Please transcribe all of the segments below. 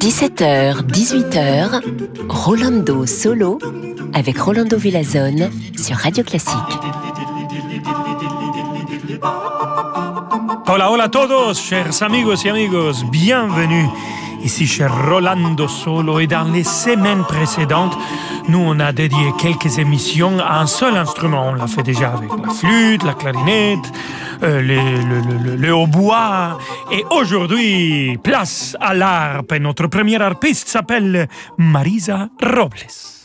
17h, 18h, Rolando Solo avec Rolando Villazone sur Radio Classique. Hola, hola todos, chers amigos y amigos, bienvenue ici chez Rolando Solo et dans les semaines précédentes, nous on a dédié quelques émissions à un seul instrument. On l'a fait déjà avec la flûte, la clarinette, euh, le, le, hautbois. Et aujourd'hui, place à l'harpe. Notre première harpiste s'appelle Marisa Robles.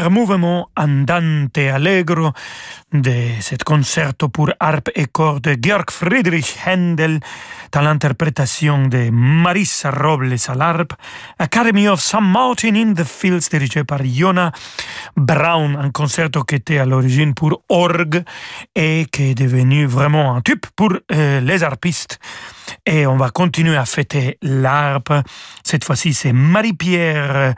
Mouvement andante allegro de ce concerto pour harpe et corps de Georg Friedrich Händel dans l'interprétation de Marissa Robles à l'harpe, Academy of St. Martin in the Fields dirigé par Jona Brown, un concerto qui était à l'origine pour orgue et qui est devenu vraiment un tube pour euh, les harpistes. Et on va continuer à fêter l'harpe. Cette fois-ci, c'est Marie-Pierre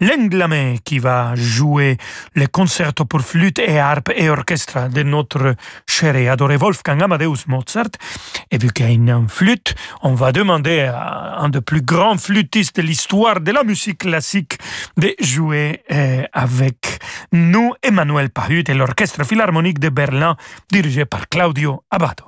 Lenglamé qui va jouer le concerto pour flûte et harpe et orchestre de notre cher et adoré Wolfgang Amadeus Mozart. Et vu qu'il y a une flûte, on va demander à un des plus grands flûtistes de l'histoire de la musique classique de jouer euh, avec nous Emmanuel Pahut et l'Orchestre Philharmonique de Berlin dirigé par Claudio Abbado.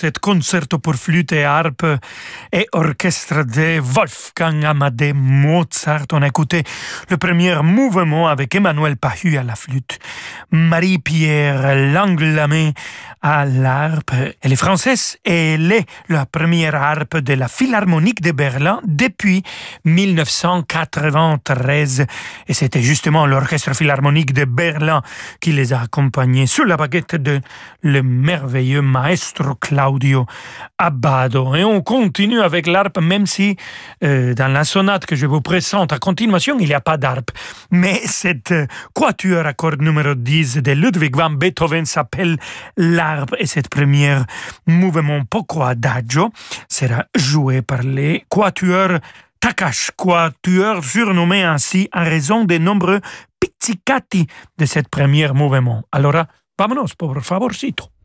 Cet concerto pour flûte et harpe et orchestre de Wolfgang Amadeus Mozart. On a écouté le premier mouvement avec Emmanuel Pahu à la flûte, Marie-Pierre Langlamé à l'harpe. Elle est française et elle est la première harpe de la Philharmonique de Berlin depuis 1993. Et c'était justement l'Orchestre Philharmonique de Berlin qui les a accompagnés sous la baguette de le merveilleux maestro Claudio Abbado. Et on continue avec l'harpe, même si euh, dans la sonate que je vous présente à continuation, il n'y a pas d'harpe. Mais cette euh, quatuor à cordes numéro 10 de Ludwig van Beethoven s'appelle et cette première mouvement poco adagio sera joué par les quatuors Takash, quatuor surnommé ainsi en raison des nombreux pizzicati de cette première mouvement. Alors, vámonos, por favorcito.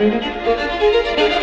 Thank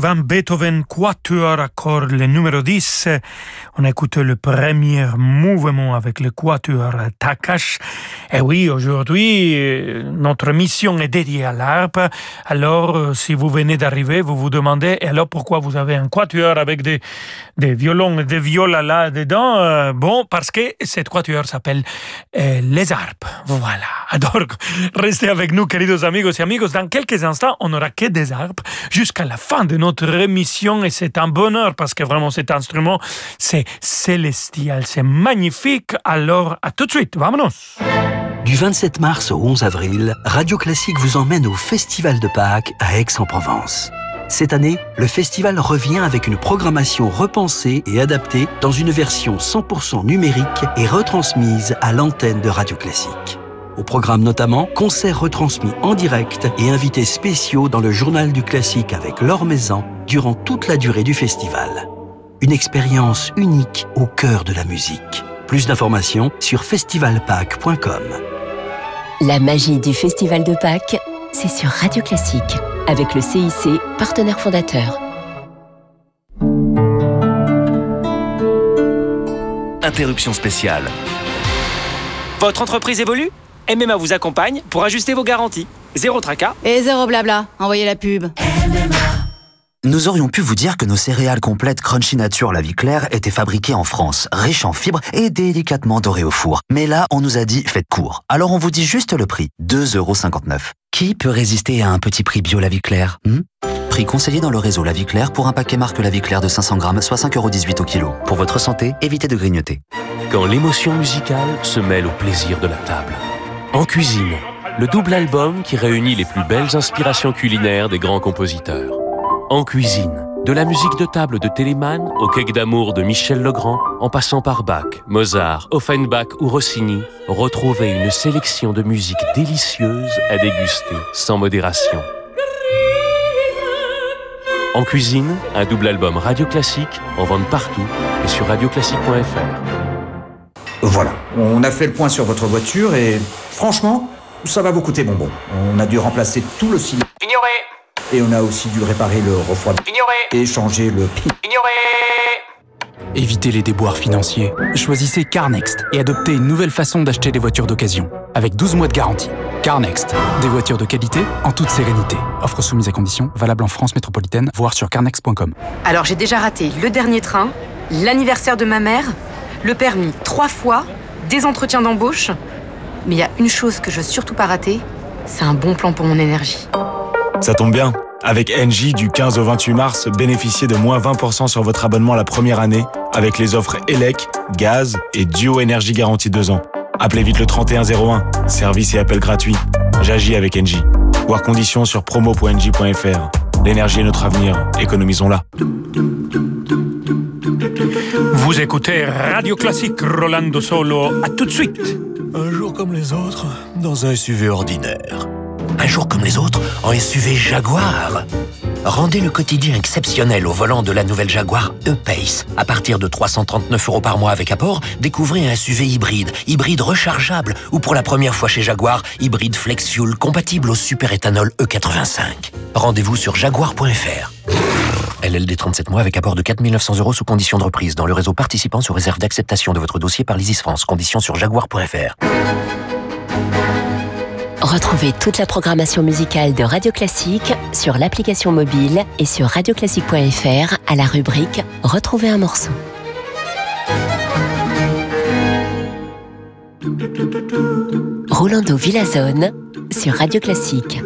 Van Beethoven, quatuor à cordes, le numéro 10. On a écouté le premier mouvement avec le quatuor Takash. Et oui, aujourd'hui, notre mission est dédiée à l'harpe. Alors, si vous venez d'arriver, vous vous demandez, et alors pourquoi vous avez un quatuor avec des, des violons et des violas là-dedans Bon, parce que cette quatuor s'appelle euh, les harpes. Voilà. Alors, restez avec nous, queridos amigos et amigos. Dans quelques instants, on n'aura que des harpes jusqu'à la fin de notre émission et c'est un bonheur parce que vraiment cet instrument, c'est célestial, c'est magnifique. Alors, à tout de suite, vamonos Du 27 mars au 11 avril, Radio Classique vous emmène au Festival de Pâques à Aix-en-Provence. Cette année, le festival revient avec une programmation repensée et adaptée dans une version 100% numérique et retransmise à l'antenne de Radio Classique. Au programme notamment, concerts retransmis en direct et invités spéciaux dans le journal du classique avec Laure Maison durant toute la durée du festival. Une expérience unique au cœur de la musique. Plus d'informations sur festivalpâques.com. La magie du Festival de Pâques, c'est sur Radio Classique, avec le CIC, partenaire fondateur. Interruption spéciale. Votre entreprise évolue? MMA vous accompagne pour ajuster vos garanties. Zéro tracas. Et zéro blabla. Envoyez la pub. Nous aurions pu vous dire que nos céréales complètes Crunchy Nature La Vie Claire étaient fabriquées en France, riches en fibres et délicatement dorées au four. Mais là, on nous a dit faites court. Alors on vous dit juste le prix, 2,59€. Qui peut résister à un petit prix bio La Vie Claire hmm? Prix conseillé dans le réseau La Vie Claire pour un paquet marque La Vie Claire de 500 grammes, soit 5,18€ au kilo. Pour votre santé, évitez de grignoter. Quand l'émotion musicale se mêle au plaisir de la table. En cuisine, le double album qui réunit les plus belles inspirations culinaires des grands compositeurs. En cuisine, de la musique de table de Telemann au cake d'amour de Michel Legrand, en passant par Bach, Mozart, Offenbach ou Rossini, retrouvez une sélection de musique délicieuse à déguster sans modération. En cuisine, un double album radio classique en vente partout et sur radioclassique.fr. Voilà, on a fait le point sur votre voiture et franchement, ça va vous coûter bonbon. On a dû remplacer tout le cylindre. Ignoré Et on a aussi dû réparer le refroidissement. Ignoré Et changer le pi. Ignoré Évitez les déboires financiers. Choisissez CarNext et adoptez une nouvelle façon d'acheter des voitures d'occasion, avec 12 mois de garantie. CarNext, des voitures de qualité en toute sérénité. Offre soumise à conditions, valable en France métropolitaine, voire sur carnext.com. Alors j'ai déjà raté le dernier train, l'anniversaire de ma mère, le permis trois fois, des entretiens d'embauche. Mais il y a une chose que je veux surtout pas rater, c'est un bon plan pour mon énergie. Ça tombe bien. Avec Engie, du 15 au 28 mars, bénéficiez de moins 20% sur votre abonnement la première année avec les offres ELEC, gaz et Duo Énergie garantie 2 ans. Appelez vite le 3101, service et appel gratuit. J'agis avec Engie. Voir conditions sur promo.engie.fr. L'énergie est notre avenir, économisons-la. Vous écoutez Radio Classique Rolando Solo. À tout de suite. Un jour comme les autres, dans un SUV ordinaire. Un jour comme les autres, en SUV Jaguar. Rendez le quotidien exceptionnel au volant de la nouvelle Jaguar E-Pace. À partir de 339 euros par mois avec apport, découvrez un SUV hybride, hybride rechargeable ou pour la première fois chez Jaguar, hybride flex fuel compatible au super éthanol E85. Rendez-vous sur jaguar.fr. LLD 37 mois avec apport de 4 900 euros sous condition de reprise dans le réseau participant sous réserve d'acceptation de votre dossier par l'ISIS France. Conditions sur jaguar.fr. Retrouvez toute la programmation musicale de Radio Classique sur l'application mobile et sur radioclassique.fr à la rubrique Retrouver un morceau. Rolando Villazone sur Radio Classique.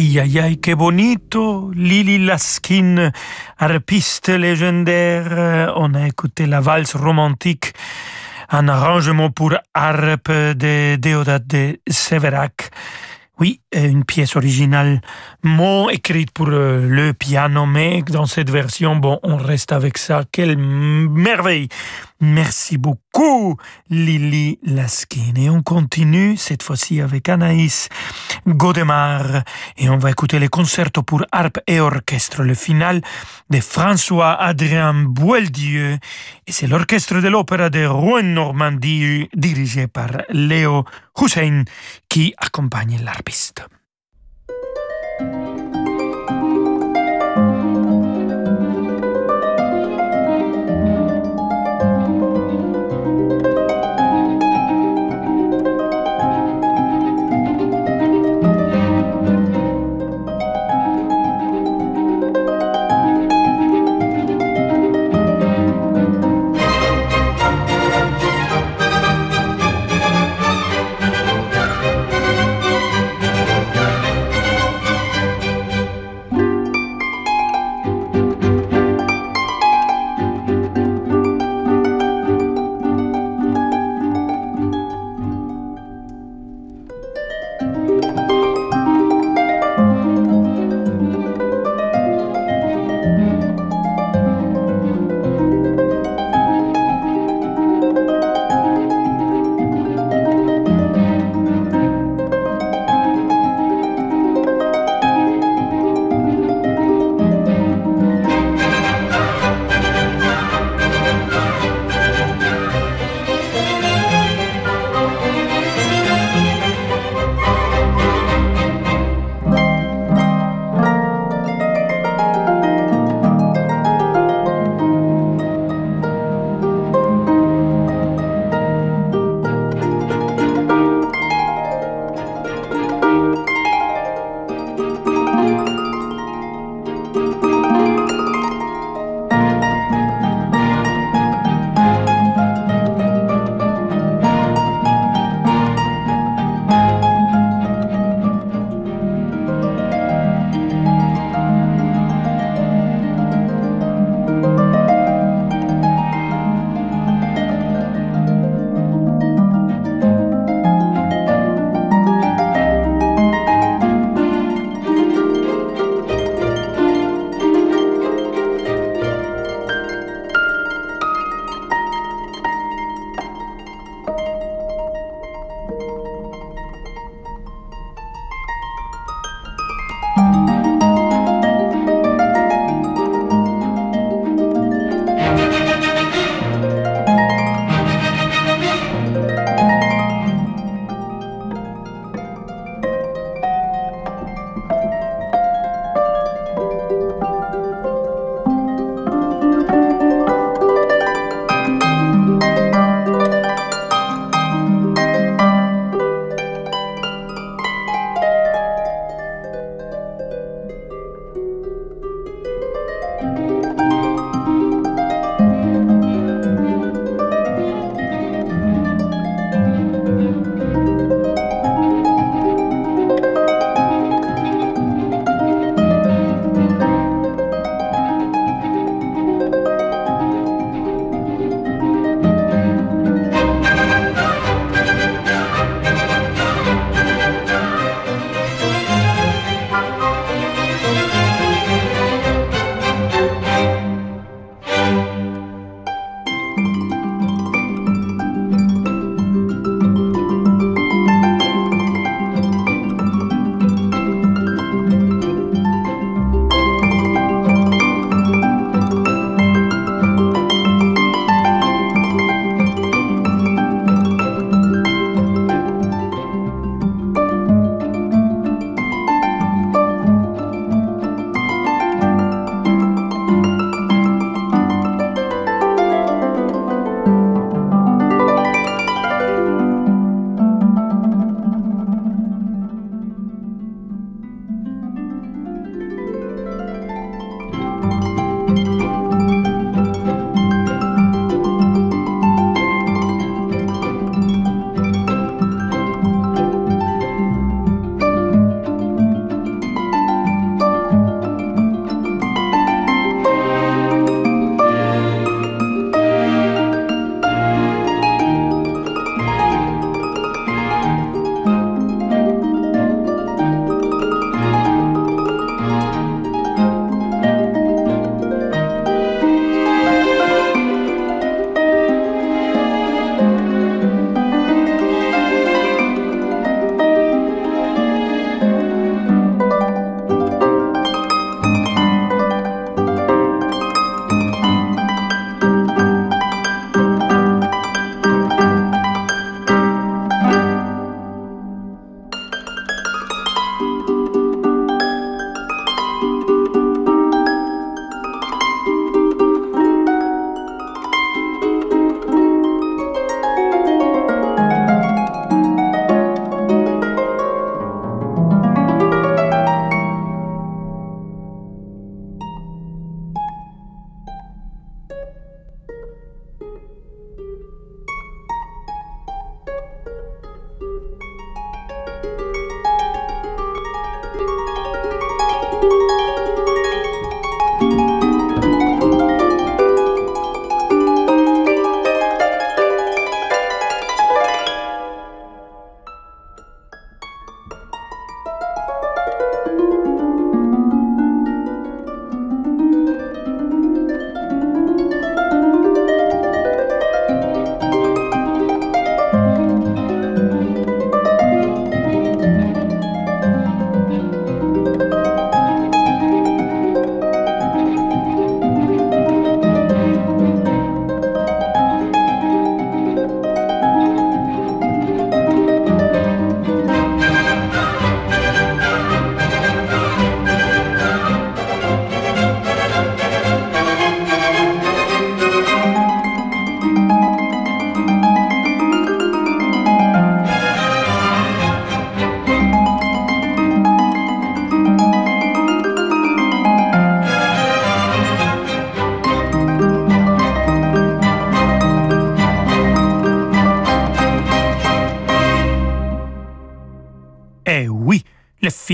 Aïe aïe aïe, bonito, Lily Laskin, harpiste légendaire. On a écouté la valse romantique, un arrangement pour harpe de Déodat de Séverac. Oui, une pièce originale, mon écrite pour euh, le piano, mais dans cette version, bon, on reste avec ça. Quelle merveille! Merci beaucoup, Lily Laskin. Et on continue cette fois-ci avec Anaïs Godemar. Et on va écouter les concertos pour harpe et orchestre, le final de François-Adrien Boieldieu. Et c'est l'orchestre de l'opéra de Rouen-Normandie, dirigé par Léo Hussein, qui accompagne l'harpiste.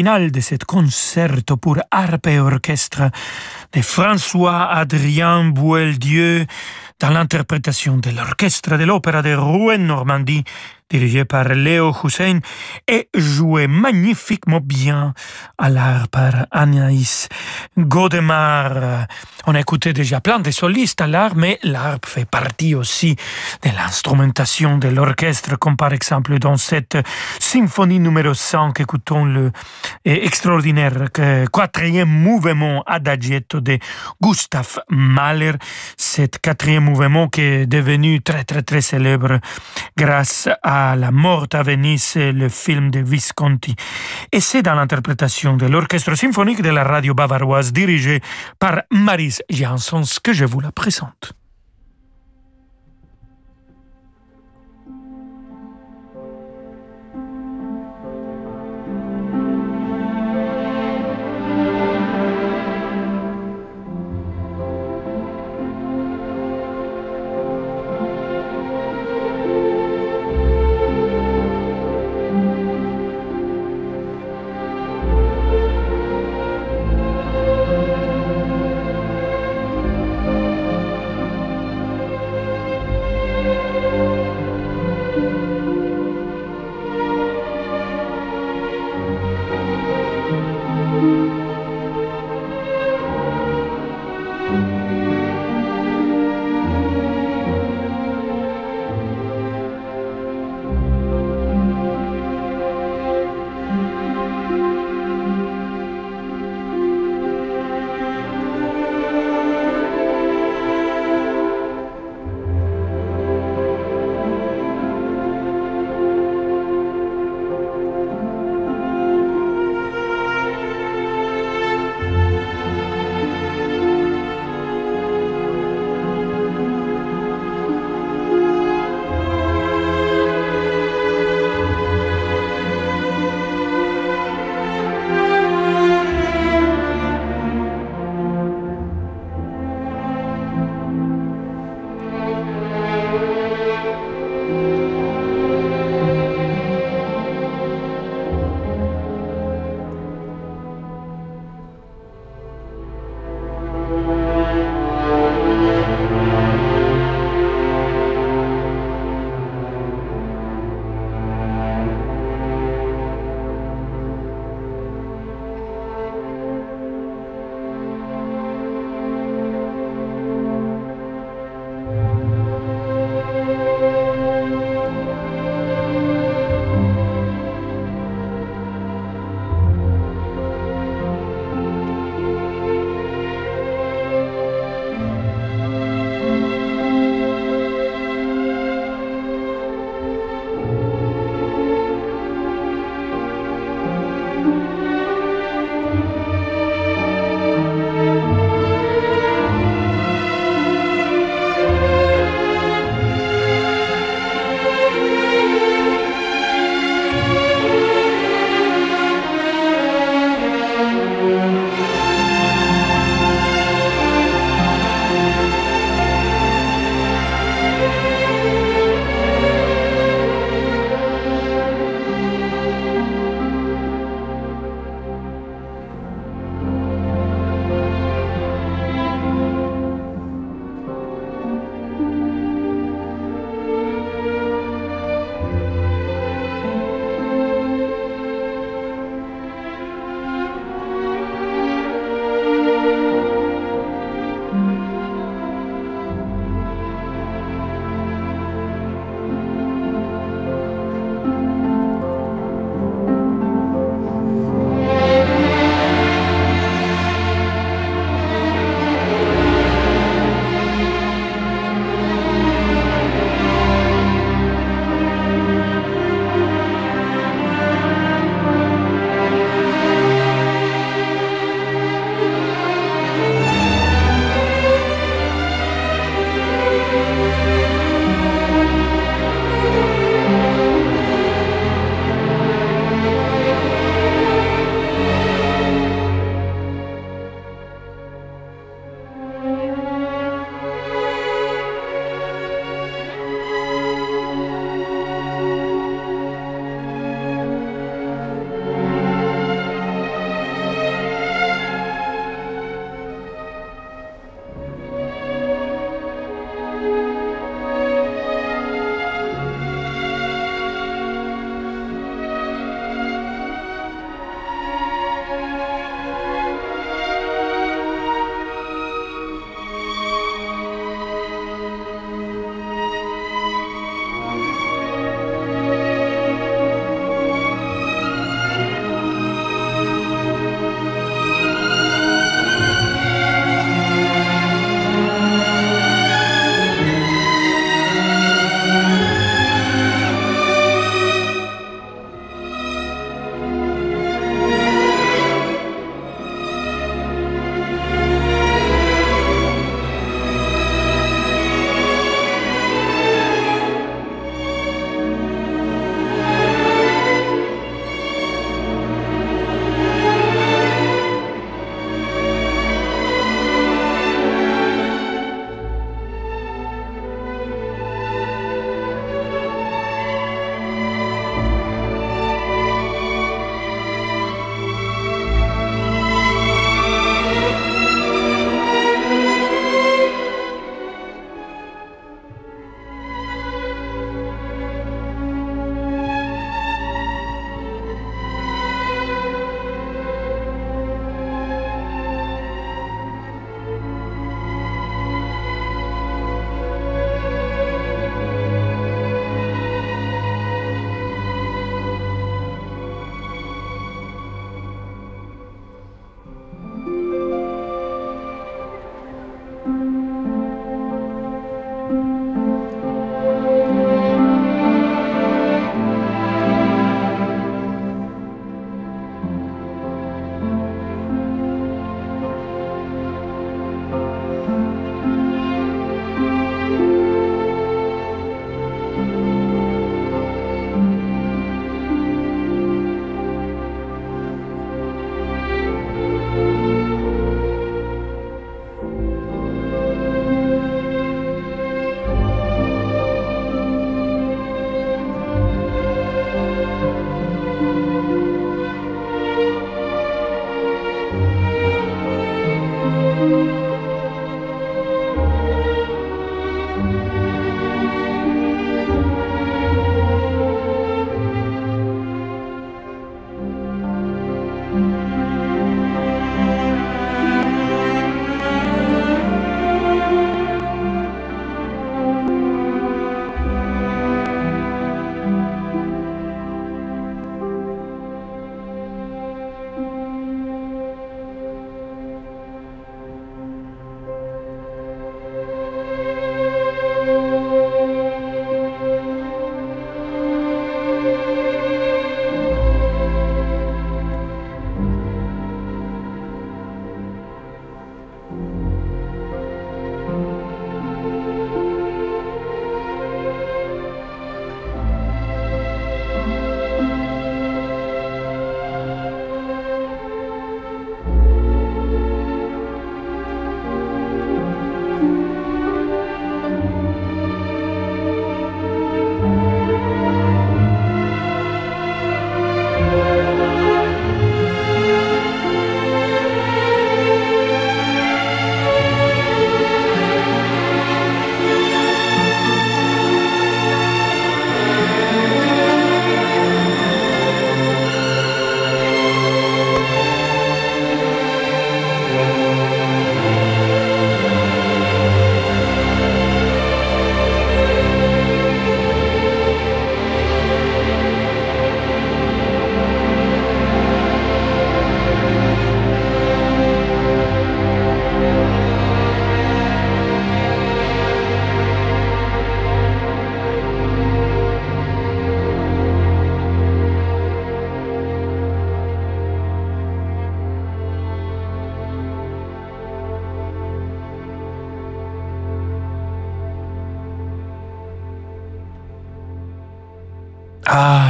De ce concerto pour harpe et orchestre de François-Adrien Boieldieu dans l'interprétation de l'orchestre de l'Opéra de Rouen-Normandie dirigé par Léo Hussein et joué magnifiquement bien à l'art par Anaïs Godemar. On a écouté déjà plein de solistes à l'art, mais l'art fait partie aussi de l'instrumentation de l'orchestre, comme par exemple dans cette symphonie numéro 5, écoutons le extraordinaire quatrième mouvement adagietto de Gustav Mahler, cet quatrième mouvement qui est devenu très très très célèbre grâce à la mort à Venise, le film de Visconti. Et c'est dans l'interprétation de l'orchestre symphonique de la radio bavaroise dirigé par Maris Jansons que je vous la présente.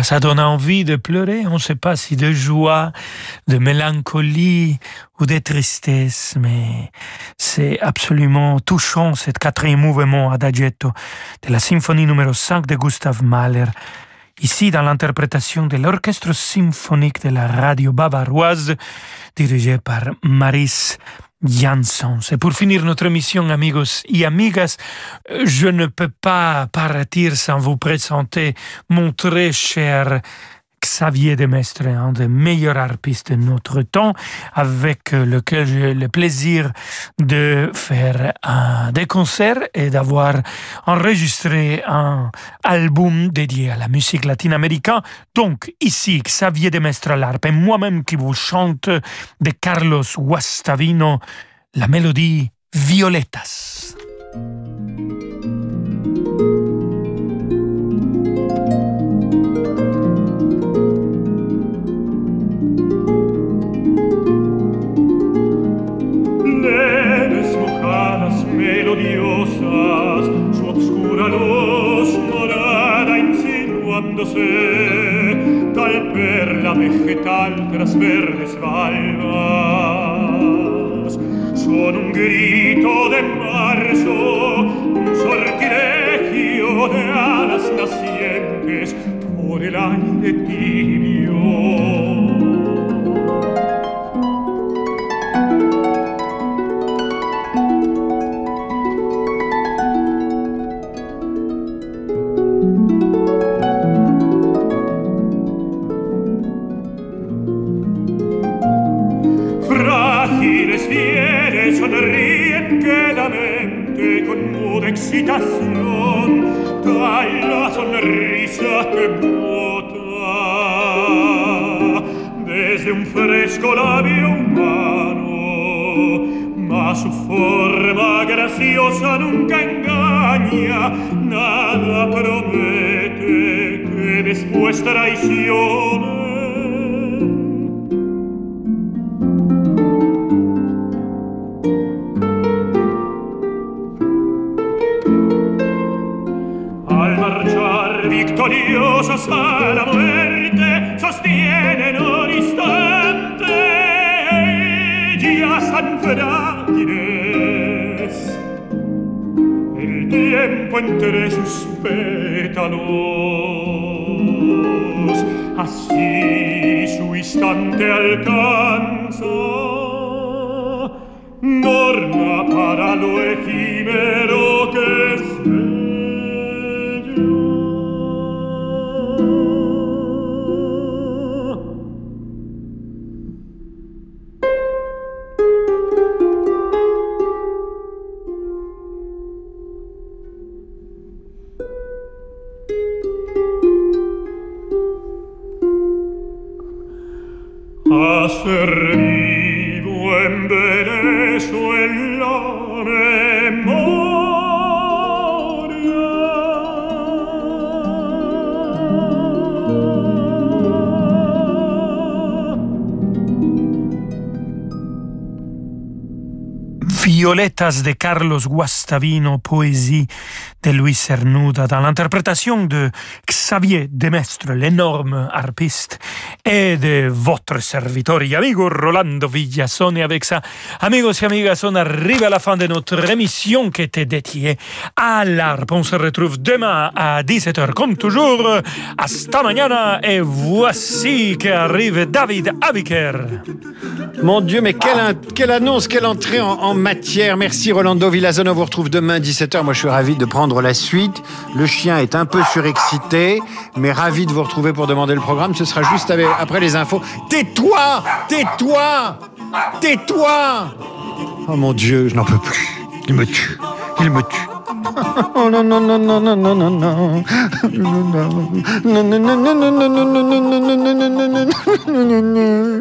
Ça donne envie de pleurer. On ne sait pas si de joie, de mélancolie ou de tristesse, mais c'est absolument touchant cet quatrième mouvement adagietto de la symphonie numéro 5 de Gustav Mahler. Ici, dans l'interprétation de l'orchestre symphonique de la radio bavaroise, dirigé par Maris Jansson. C'est pour finir notre émission, amigos et amigas. Je ne peux pas partir sans vous présenter mon très cher Xavier Demestre, un des meilleurs harpistes de notre temps, avec lequel j'ai le plaisir de faire des concerts et d'avoir enregistré un album dédié à la musique latine-américaine. Donc, ici, Xavier Demestre à l'harpe et moi-même qui vous chante de Carlos Guastavino la mélodie Violetas. Tal perla vegetal tras verdes valvas. Son un grito de marzo, un sortilegio de alas nacientes por el aire tibio. De Carlos Guastavino, poésie de Luis Cernuda, dans l'interprétation de Xavier Demestre, l'énorme harpiste, et de votre serviteur et amigo Rolando Villasone. Avec ça, amigos et amigas, on arrive à la fin de notre émission qui était dédiée à l'harpe. On se retrouve demain à 17h, comme toujours. Hasta mañana, et voici qu'arrive David Abiker. Mon Dieu, mais quelle, annonce, quelle entrée en, matière. Merci Rolando Villazone, on vous retrouve demain 17h. Moi, je suis ravi de prendre la suite. Le chien est un peu surexcité, mais ravi de vous retrouver pour demander le programme. Ce sera juste après les infos. Tais-toi Tais-toi Tais-toi Oh mon Dieu, je n'en peux plus. Il me tue. Il me tue. Oh non, non, non, non, non, non, non, non. Non, non, non, non, non, non, non, non, non, non, non, non,